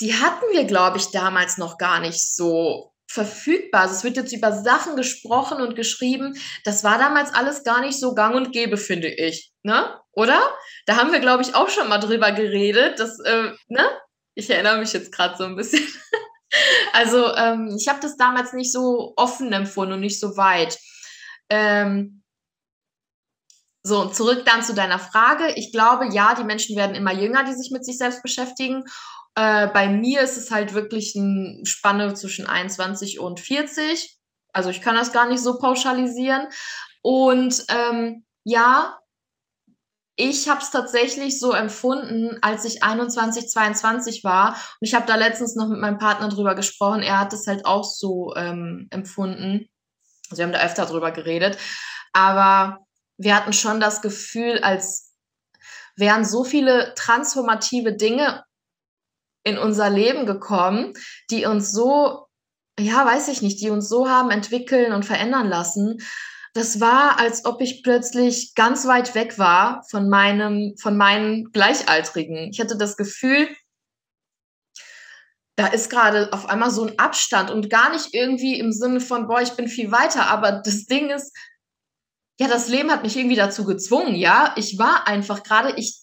Die hatten wir, glaube ich, damals noch gar nicht so verfügbar. Also es wird jetzt über Sachen gesprochen und geschrieben. Das war damals alles gar nicht so gang und gäbe, finde ich. Ne? Oder? Da haben wir, glaube ich, auch schon mal drüber geredet. Dass, äh, ne? Ich erinnere mich jetzt gerade so ein bisschen. [laughs] [laughs] Also ähm, ich habe das damals nicht so offen empfunden und nicht so weit. Ähm, so, zurück dann zu deiner Frage. Ich glaube, ja, die Menschen werden immer jünger, die sich mit sich selbst beschäftigen. Äh, bei mir ist es halt wirklich eine Spanne zwischen 21 und 40. Also ich kann das gar nicht so pauschalisieren. Und ähm, ja, ich habe es tatsächlich so empfunden, als ich 21, 22 war. Und ich habe da letztens noch mit meinem Partner drüber gesprochen. Er hat es halt auch so ähm, empfunden. Also wir haben da öfter drüber geredet. Aber wir hatten schon das Gefühl, als wären so viele transformative Dinge in unser Leben gekommen, die uns so, ja, weiß ich nicht, die uns so haben entwickeln und verändern lassen. Das war, als ob ich plötzlich ganz weit weg war von meinem, von meinen Gleichaltrigen. Ich hatte das Gefühl, da ist gerade auf einmal so ein Abstand und gar nicht irgendwie im Sinne von, boah, ich bin viel weiter, aber das Ding ist, ja, das Leben hat mich irgendwie dazu gezwungen, ja. Ich war einfach gerade, ich,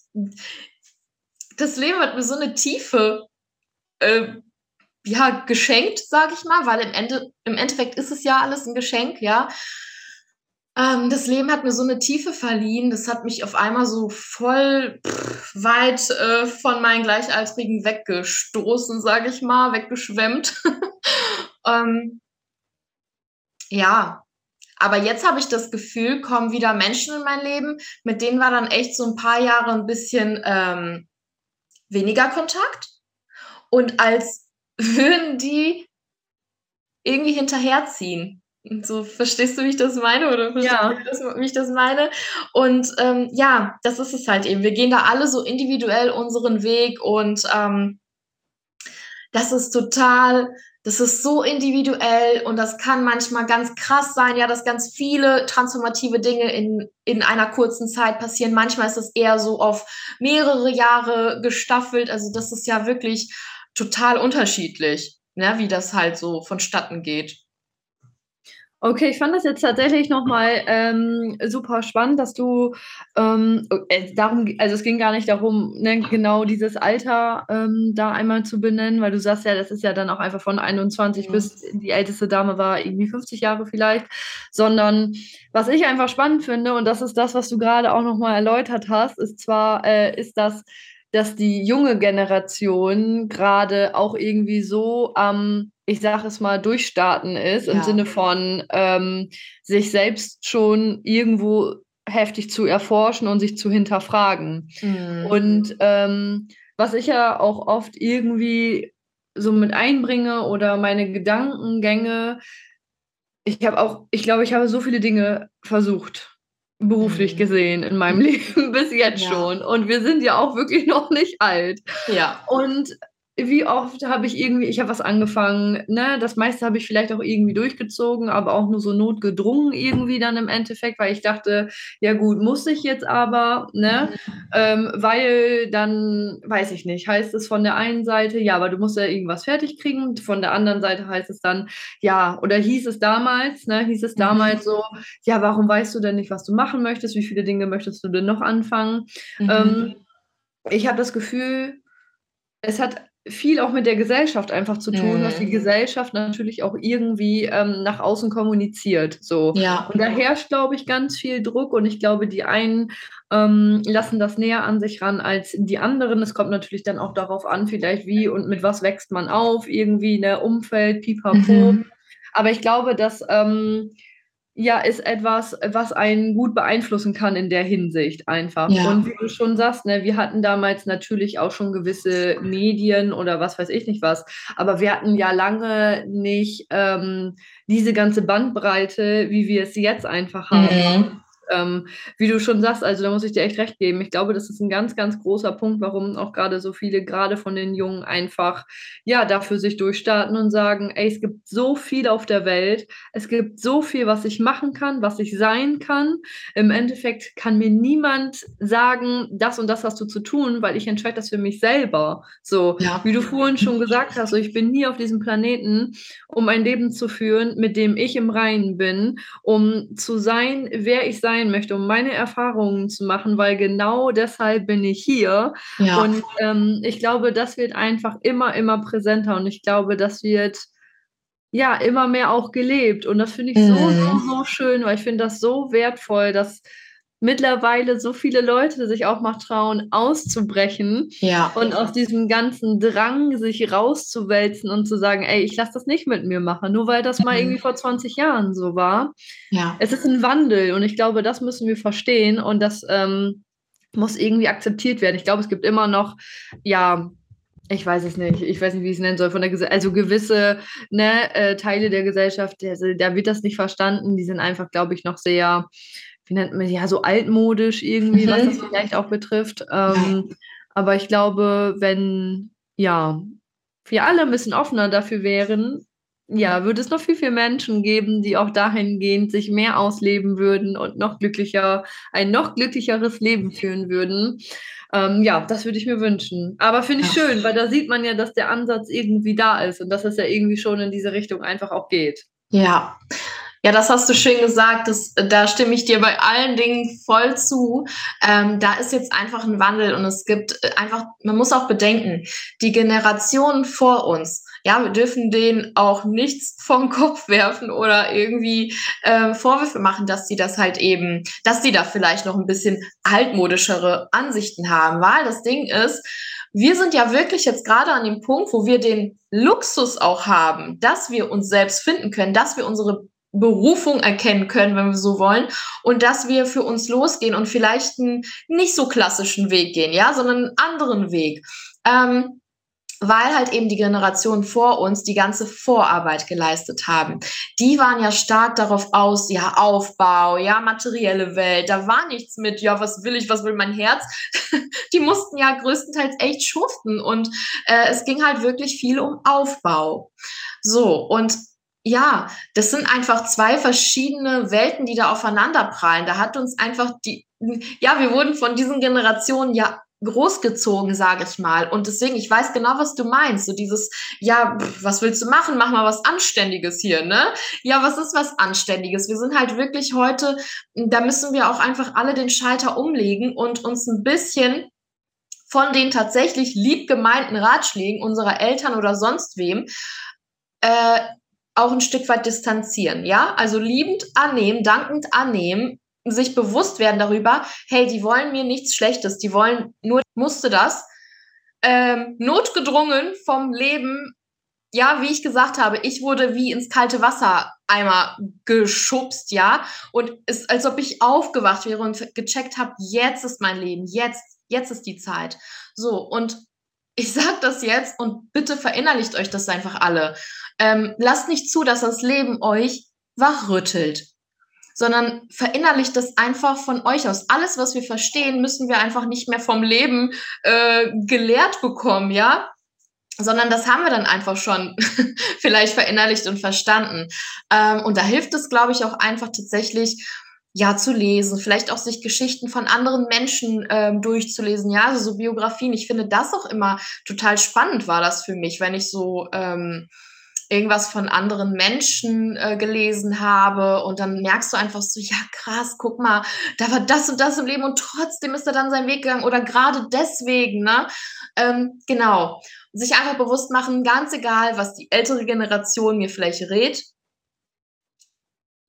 das Leben hat mir so eine Tiefe, äh, ja, geschenkt, sage ich mal, weil im, Ende, im Endeffekt ist es ja alles ein Geschenk, ja. Ähm, das Leben hat mir so eine Tiefe verliehen, das hat mich auf einmal so voll pff, weit äh, von meinen Gleichaltrigen weggestoßen, sage ich mal, weggeschwemmt. [laughs] ähm, ja, aber jetzt habe ich das Gefühl, kommen wieder Menschen in mein Leben, mit denen war dann echt so ein paar Jahre ein bisschen ähm, weniger Kontakt. Und als [laughs] würden die irgendwie hinterherziehen. So, verstehst du, wie ich das meine? Oder verstehst Ja. du, das, wie ich das meine? Und ähm, ja, das ist es halt eben. Wir gehen da alle so individuell unseren Weg und ähm, das ist total, das ist so individuell und das kann manchmal ganz krass sein, ja, dass ganz viele transformative Dinge in, in einer kurzen Zeit passieren. Manchmal ist es eher so auf mehrere Jahre gestaffelt. Also das ist ja wirklich total unterschiedlich, ne, wie das halt so vonstatten geht. Okay, ich fand das jetzt tatsächlich nochmal ähm, super spannend, dass du ähm, äh, darum, also es ging gar nicht darum, ne, genau dieses Alter ähm, da einmal zu benennen, weil du sagst ja, das ist ja dann auch einfach von 21 Mhm. bis die älteste Dame war irgendwie 50 Jahre vielleicht, sondern was ich einfach spannend finde, und das ist das, was du gerade auch nochmal erläutert hast, ist zwar, äh, ist das, dass die junge Generation gerade auch irgendwie so am, ich sage es mal, durchstarten ist, im Ja. Sinne von ähm, sich selbst schon irgendwo heftig zu erforschen und sich zu hinterfragen. Mhm. Und ähm, was ich ja auch oft irgendwie so mit einbringe oder meine Gedankengänge, ich habe auch, ich glaube, ich habe so viele Dinge versucht, beruflich Mhm. gesehen in meinem [laughs] Leben bis jetzt Ja. schon. Und wir sind ja auch wirklich [laughs] noch nicht alt. Ja. Und wie oft habe ich irgendwie, ich habe was angefangen, ne, das meiste habe ich vielleicht auch irgendwie durchgezogen, aber auch nur so notgedrungen irgendwie dann im Endeffekt, weil ich dachte, ja gut, muss ich jetzt aber, ne, ähm, weil dann, weiß ich nicht, heißt es von der einen Seite, ja, aber du musst ja irgendwas fertig kriegen, von der anderen Seite heißt es dann, ja, oder hieß es damals, ne, hieß es Mhm. damals so, ja, warum weißt du denn nicht, was du machen möchtest, wie viele Dinge möchtest du denn noch anfangen? Mhm. Ähm, ich habe das Gefühl, es hat viel auch mit der Gesellschaft einfach zu tun, dass die Mhm. Gesellschaft natürlich auch irgendwie ähm, nach außen kommuniziert. So. ja. Und da herrscht, glaube ich, ganz viel Druck und ich glaube, die einen ähm, lassen das näher an sich ran als die anderen. Es kommt natürlich dann auch darauf an, vielleicht wie und mit was wächst man auf, irgendwie, ne, Umfeld, pipapo. Mhm. Aber ich glaube, dass ähm, ja, ist etwas, was einen gut beeinflussen kann in der Hinsicht einfach. Ja. Und wie du schon sagst, ne, wir hatten damals natürlich auch schon gewisse Medien oder was weiß ich nicht was, aber wir hatten ja lange nicht ähm, diese ganze Bandbreite, wie wir es jetzt einfach haben. Mhm. Ähm, wie du schon sagst, also da muss ich dir echt recht geben. Ich glaube, das ist ein ganz, ganz großer Punkt, warum auch gerade so viele, gerade von den Jungen, einfach ja dafür sich durchstarten und sagen, ey, es gibt so viel auf der Welt, es gibt so viel, was ich machen kann, was ich sein kann. Im Endeffekt kann mir niemand sagen, das und das hast du zu tun, weil ich entscheide das für mich selber. So, Ja. wie du vorhin schon gesagt hast, so, ich bin hier auf diesem Planeten, um ein Leben zu führen, mit dem ich im Reinen bin, um zu sein, wer ich sein möchte, um meine Erfahrungen zu machen, weil genau deshalb bin ich hier. Ja. Und ähm, ich glaube, das wird einfach immer, immer präsenter und ich glaube, das wird ja immer mehr auch gelebt. Und das finde ich so, so, Mhm. so schön, weil ich finde das so wertvoll, dass mittlerweile so viele Leute sich auch mal trauen, auszubrechen ja. und aus diesem ganzen Drang, sich rauszuwälzen und zu sagen, ey, ich lasse das nicht mit mir machen, nur weil das mal Mhm. irgendwie vor 20 Jahren so war. Ja. Es ist ein Wandel und ich glaube, das müssen wir verstehen und das ähm, muss irgendwie akzeptiert werden. Ich glaube, es gibt immer noch, ja, ich weiß es nicht, ich weiß nicht, wie ich es nennen soll, von der Gese also gewisse ne, äh, Teile der Gesellschaft, da wird das nicht verstanden, die sind einfach, glaube ich, noch sehr, wie nennt man, ja, so altmodisch irgendwie, mhm. was das vielleicht auch betrifft. Ähm, aber ich glaube, wenn, ja, wir alle ein bisschen offener dafür wären, ja, würde es noch viel, viel Menschen geben, die auch dahingehend sich mehr ausleben würden und noch glücklicher, ein noch glücklicheres Leben führen würden. Ähm, ja, das würde ich mir wünschen. Aber finde ich schön, weil da sieht man ja, dass der Ansatz irgendwie da ist und dass es ja irgendwie schon in diese Richtung einfach auch geht. Ja. Ja, das hast du schön gesagt. Das, da stimme ich dir bei allen Dingen voll zu. Ähm, da ist jetzt einfach ein Wandel und es gibt einfach, man muss auch bedenken, die Generationen vor uns, ja, wir dürfen denen auch nichts vom Kopf werfen oder irgendwie äh, Vorwürfe machen, dass sie das halt eben, dass sie da vielleicht noch ein bisschen altmodischere Ansichten haben, weil das Ding ist, wir sind ja wirklich jetzt gerade an dem Punkt, wo wir den Luxus auch haben, dass wir uns selbst finden können, dass wir unsere Berufung erkennen können, wenn wir so wollen, und dass wir für uns losgehen und vielleicht einen nicht so klassischen Weg gehen, ja, sondern einen anderen Weg. Ähm, weil halt eben die Generationen vor uns die ganze Vorarbeit geleistet haben. Die waren ja stark darauf aus, ja, Aufbau, ja, materielle Welt, da war nichts mit, ja, was will ich, was will mein Herz. [laughs] die mussten ja größtenteils echt schuften und äh, es ging halt wirklich viel um Aufbau. So, und ja, das sind einfach zwei verschiedene Welten, die da aufeinander prallen. Da hat uns einfach die, ja, wir wurden von diesen Generationen ja großgezogen, sage ich mal. Und deswegen, ich weiß genau, was du meinst. So dieses, ja, pff, was willst du machen? Mach mal was Anständiges hier, ne? Ja, was ist was Anständiges? Wir sind halt wirklich heute, da müssen wir auch einfach alle den Schalter umlegen und uns ein bisschen von den tatsächlich lieb gemeinten Ratschlägen unserer Eltern oder sonst wem äh, auch ein Stück weit distanzieren, ja? Also liebend annehmen, dankend annehmen, sich bewusst werden darüber, hey, die wollen mir nichts Schlechtes, die wollen nur, musste das, ähm, notgedrungen vom Leben, ja, wie ich gesagt habe, ich wurde wie ins kalte Wasser einmal geschubst, ja, und es ist, als ob ich aufgewacht wäre und gecheckt habe, jetzt ist mein Leben, jetzt, jetzt ist die Zeit. So, und ich sage das jetzt und bitte verinnerlicht euch das einfach alle. Ähm, lasst nicht zu, dass das Leben euch wachrüttelt sondern verinnerlicht das einfach von euch aus. Alles, was wir verstehen, müssen wir einfach nicht mehr vom Leben äh, gelehrt bekommen, ja? sondern das haben wir dann einfach schon [laughs] vielleicht verinnerlicht und verstanden. Ähm, und da hilft es, glaube ich, auch einfach tatsächlich, ja, zu lesen, vielleicht auch sich Geschichten von anderen Menschen ähm, durchzulesen, ja, also so Biografien. Ich finde das auch immer total spannend war das für mich, wenn ich so ähm, irgendwas von anderen Menschen äh, gelesen habe und dann merkst du einfach so, ja krass, guck mal, da war das und das im Leben und trotzdem ist er dann seinen Weg gegangen oder gerade deswegen, ne? Ähm, genau. Sich einfach bewusst machen, ganz egal, was die ältere Generation mir vielleicht rät.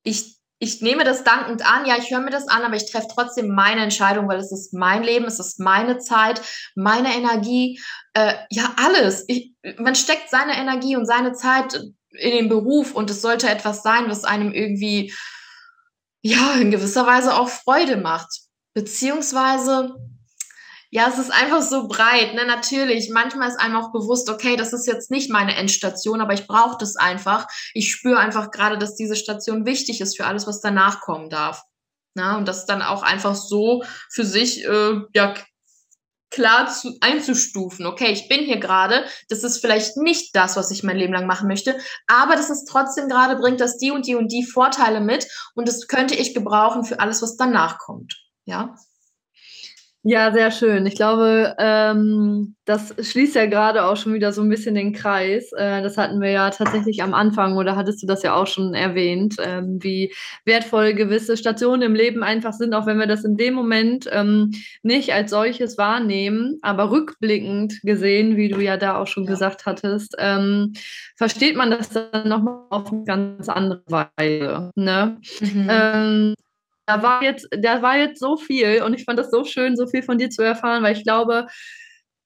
Ich ich nehme das dankend an, ja, ich höre mir das an, aber ich treffe trotzdem meine Entscheidung, weil es ist mein Leben, es ist meine Zeit, meine Energie, äh, ja, alles. Ich, man steckt seine Energie und seine Zeit in den Beruf und es sollte etwas sein, was einem irgendwie, ja, in gewisser Weise auch Freude macht. Beziehungsweise ja, es ist einfach so breit. Ne? Natürlich, manchmal ist einem auch bewusst, okay, das ist jetzt nicht meine Endstation, aber ich brauche das einfach. Ich spüre einfach gerade, dass diese Station wichtig ist für alles, was danach kommen darf. Na, ne? und das dann auch einfach so für sich äh, ja, klar zu, einzustufen. Okay, ich bin hier gerade, das ist vielleicht nicht das, was ich mein Leben lang machen möchte, aber das ist trotzdem gerade, bringt das die und die und die Vorteile mit und das könnte ich gebrauchen für alles, was danach kommt. Ja. Ja, sehr schön. Ich glaube, ähm, das schließt ja gerade auch schon wieder so ein bisschen den Kreis. Äh, das hatten wir ja tatsächlich am Anfang oder hattest du das ja auch schon erwähnt, ähm, wie wertvoll gewisse Stationen im Leben einfach sind, auch wenn wir das in dem Moment ähm, nicht als solches wahrnehmen, aber rückblickend gesehen, wie du ja da auch schon ja. gesagt hattest, ähm, versteht man das dann nochmal auf eine ganz andere Weise. Ne? Mhm. Da war jetzt, da war jetzt so viel und ich fand das so schön, so viel von dir zu erfahren, weil ich glaube,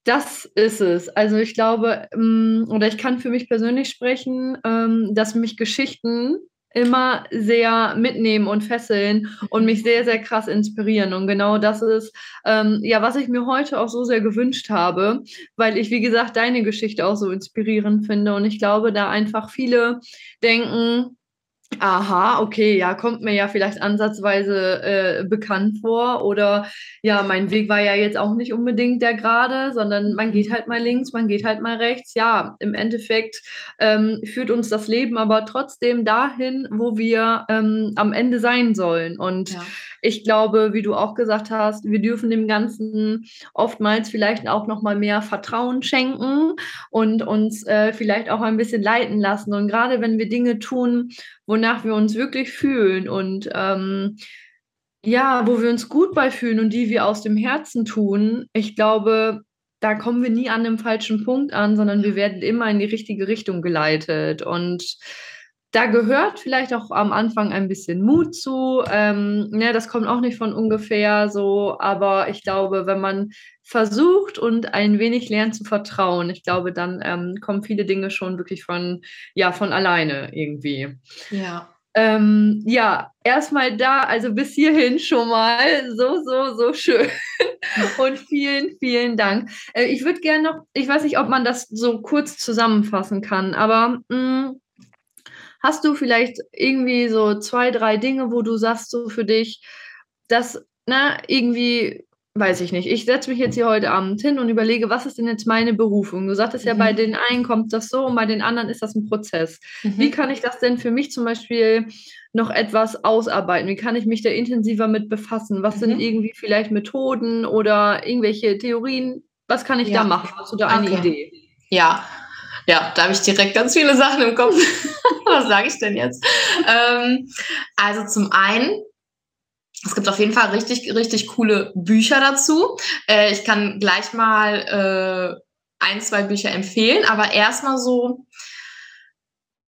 das ist es. Also ich glaube, ähm, oder ich kann für mich persönlich sprechen, ähm, dass mich Geschichten immer sehr mitnehmen und fesseln und mich sehr, sehr krass inspirieren. Und genau das ist, ähm, ja, was ich mir heute auch so sehr gewünscht habe, weil ich, wie gesagt, deine Geschichte auch so inspirierend finde. Und ich glaube, da einfach viele denken, aha, okay, ja, kommt mir ja vielleicht ansatzweise äh, bekannt vor. Oder ja, mein Weg war ja jetzt auch nicht unbedingt der gerade, sondern man geht halt mal links, man geht halt mal rechts. Ja, im Endeffekt ähm, führt uns das Leben aber trotzdem dahin, wo wir ähm, am Ende sein sollen. Und ja ich glaube, wie du auch gesagt hast, wir dürfen dem Ganzen oftmals vielleicht auch noch mal mehr Vertrauen schenken und uns äh, vielleicht auch ein bisschen leiten lassen. Und gerade wenn wir Dinge tun, wonach wir uns wirklich fühlen und ähm, ja, wo wir uns gut bei fühlen und die wir aus dem Herzen tun, ich glaube, da kommen wir nie an dem falschen Punkt an, sondern wir werden immer in die richtige Richtung geleitet. Und da gehört vielleicht auch am Anfang ein bisschen Mut zu. Ähm, ne, das kommt auch nicht von ungefähr so, aber ich glaube, wenn man versucht und ein wenig lernt zu vertrauen, ich glaube, dann ähm, kommen viele Dinge schon wirklich von, ja, von alleine irgendwie. Ja. Ähm, ja, erstmal da, also bis hierhin schon mal so, so, so schön. [laughs] Und vielen, vielen Dank. Äh, ich würde gerne noch, ich weiß nicht, ob man das so kurz zusammenfassen kann, aber mh, mm, Hast du vielleicht irgendwie so zwei, drei Dinge, wo du sagst, so für dich, dass, na, irgendwie, weiß ich nicht, ich setze mich jetzt hier heute Abend hin und überlege, was ist denn jetzt meine Berufung? Du sagtest mhm. ja, bei mhm. den einen kommt das so und bei den anderen ist das ein Prozess. Mhm. Wie kann ich das denn für mich zum Beispiel noch etwas ausarbeiten? Wie kann ich mich da intensiver mit befassen? Was mhm. sind irgendwie vielleicht Methoden oder irgendwelche Theorien? Was kann ich ja. da machen? Hast du da eine okay. Idee? Ja, ja, da habe ich direkt ganz viele Sachen im Kopf. [laughs] Was sage ich denn jetzt? Ähm, also zum einen, es gibt auf jeden Fall richtig, richtig coole Bücher dazu. Äh, ich kann gleich mal äh, ein, zwei Bücher empfehlen, aber erstmal so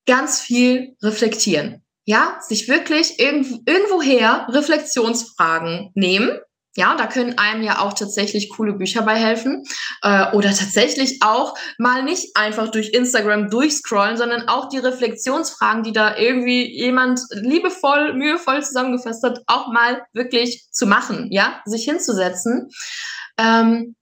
ganz viel reflektieren. Ja, sich wirklich irgendwo, irgendwoher Reflexionsfragen nehmen ja, da können einem ja auch tatsächlich coole Bücher bei helfen. Äh, oder tatsächlich auch mal nicht einfach durch Instagram durchscrollen, sondern auch die Reflexionsfragen, die da irgendwie jemand liebevoll, mühevoll zusammengefasst hat, auch mal wirklich zu machen, ja, sich hinzusetzen. Ähm,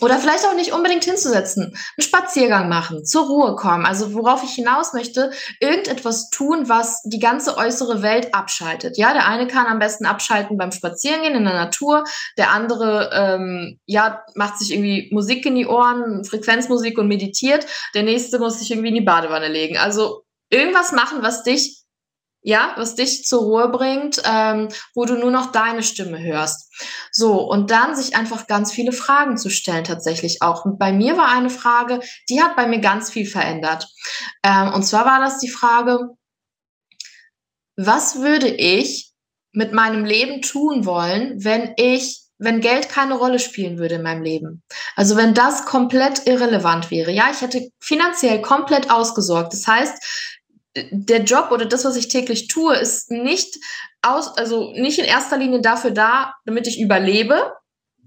oder vielleicht auch nicht unbedingt hinzusetzen, einen Spaziergang machen, zur Ruhe kommen. Also worauf ich hinaus möchte, irgendetwas tun, was die ganze äußere Welt abschaltet. Ja, der eine kann am besten abschalten beim Spazierengehen in der Natur, der andere ähm, ja macht sich irgendwie Musik in die Ohren, Frequenzmusik und meditiert. Der nächste muss sich irgendwie in die Badewanne legen. Also irgendwas machen, was dich ja, was dich zur Ruhe bringt, ähm, wo du nur noch deine Stimme hörst. So, und dann sich einfach ganz viele Fragen zu stellen, tatsächlich auch. Und bei mir war eine Frage, die hat bei mir ganz viel verändert. Ähm, und zwar war das die Frage, was würde ich mit meinem Leben tun wollen, wenn ich wenn Geld keine Rolle spielen würde in meinem Leben. Also wenn das komplett irrelevant wäre. Ja, ich hätte finanziell komplett ausgesorgt. Das heißt, der Job oder das, was ich täglich tue, ist nicht aus, also nicht in erster Linie dafür da, damit ich überlebe,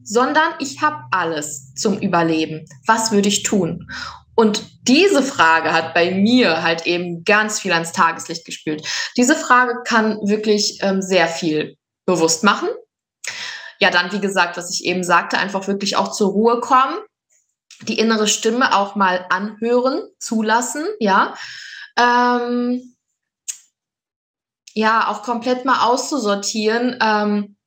sondern ich habe alles zum Überleben. Was würde ich tun? Und diese Frage hat bei mir halt eben ganz viel ans Tageslicht gespült. Diese Frage kann wirklich ähm, sehr viel bewusst machen. Ja, dann, wie gesagt, was ich eben sagte, einfach wirklich auch zur Ruhe kommen, die innere Stimme auch mal anhören, zulassen, ja ähm, ja, auch komplett mal auszusortieren. Ähm,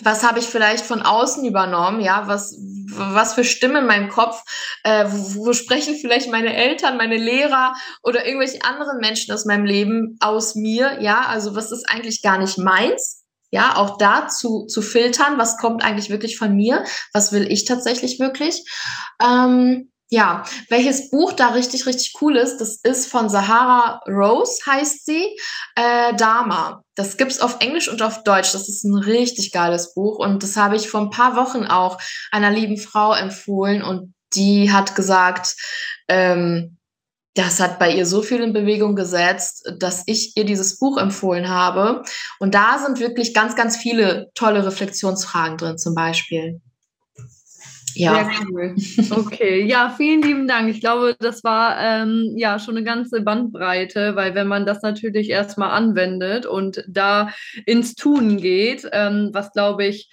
was habe ich vielleicht von außen übernommen? Ja, was, was für Stimmen in meinem Kopf? Äh, wo, wo sprechen vielleicht meine Eltern, meine Lehrer oder irgendwelche anderen Menschen aus meinem Leben aus mir? Ja, also was ist eigentlich gar nicht meins? Ja, auch da zu, zu filtern, was kommt eigentlich wirklich von mir? Was will ich tatsächlich wirklich? Ähm, ja, welches Buch da richtig, richtig cool ist, das ist von Sahara Rose, heißt sie, äh, Dharma. Das gibt's auf Englisch und auf Deutsch. Das ist ein richtig geiles Buch und das habe ich vor ein paar Wochen auch einer lieben Frau empfohlen und die hat gesagt, ähm, das hat bei ihr so viel in Bewegung gesetzt, dass ich ihr dieses Buch empfohlen habe. Und da sind wirklich ganz, ganz viele tolle Reflexionsfragen drin, zum Beispiel. Ja. Sehr cool. Okay, ja, vielen lieben Dank. Ich glaube, das war ähm, ja schon eine ganze Bandbreite, weil wenn man das natürlich erstmal anwendet und da ins Tun geht, ähm, was glaube ich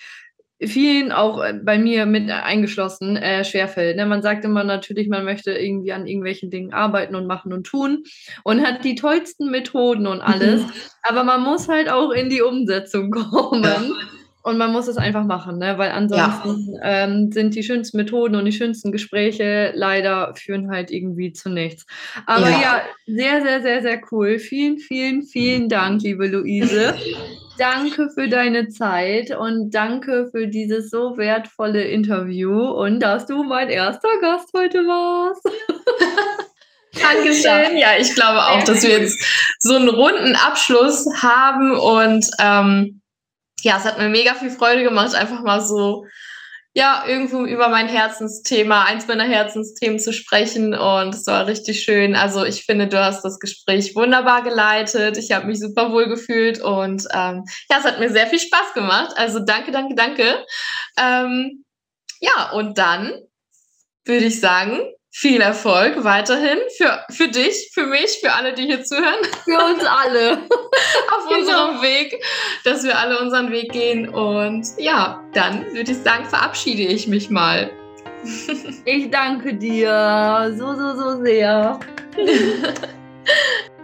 vielen auch äh, bei mir mit eingeschlossen äh, schwerfällt. Ne? Man sagt immer natürlich, man möchte irgendwie an irgendwelchen Dingen arbeiten und machen und tun und hat die tollsten Methoden und alles, mhm. aber man muss halt auch in die Umsetzung kommen. Ja. Und man muss es einfach machen, ne? weil ansonsten ja. ähm, sind die schönsten Methoden und die schönsten Gespräche leider führen halt irgendwie zu nichts. Aber ja. ja, sehr, sehr, sehr, sehr cool. Vielen, vielen, vielen Dank, liebe Luise. [laughs] danke für deine Zeit und danke für dieses so wertvolle Interview und dass du mein erster Gast heute warst. [laughs] Dankeschön. Ja, ich glaube auch, dass wir jetzt so einen runden Abschluss haben und ähm, ja, es hat mir mega viel Freude gemacht, einfach mal so, ja, irgendwo über mein Herzensthema, eins meiner Herzensthemen zu sprechen. Und es war richtig schön. Also ich finde, du hast das Gespräch wunderbar geleitet. Ich habe mich super wohl gefühlt und ähm, ja, es hat mir sehr viel Spaß gemacht. Also danke, danke, danke. Ähm, ja, und dann würde ich sagen, viel Erfolg weiterhin für, für dich, für mich, für alle, die hier zuhören. Für uns alle. [laughs] Auf genau. unserem Weg, dass wir alle unseren Weg gehen. Und ja, dann würde ich sagen, verabschiede ich mich mal. Ich danke dir so, so, so sehr. [laughs]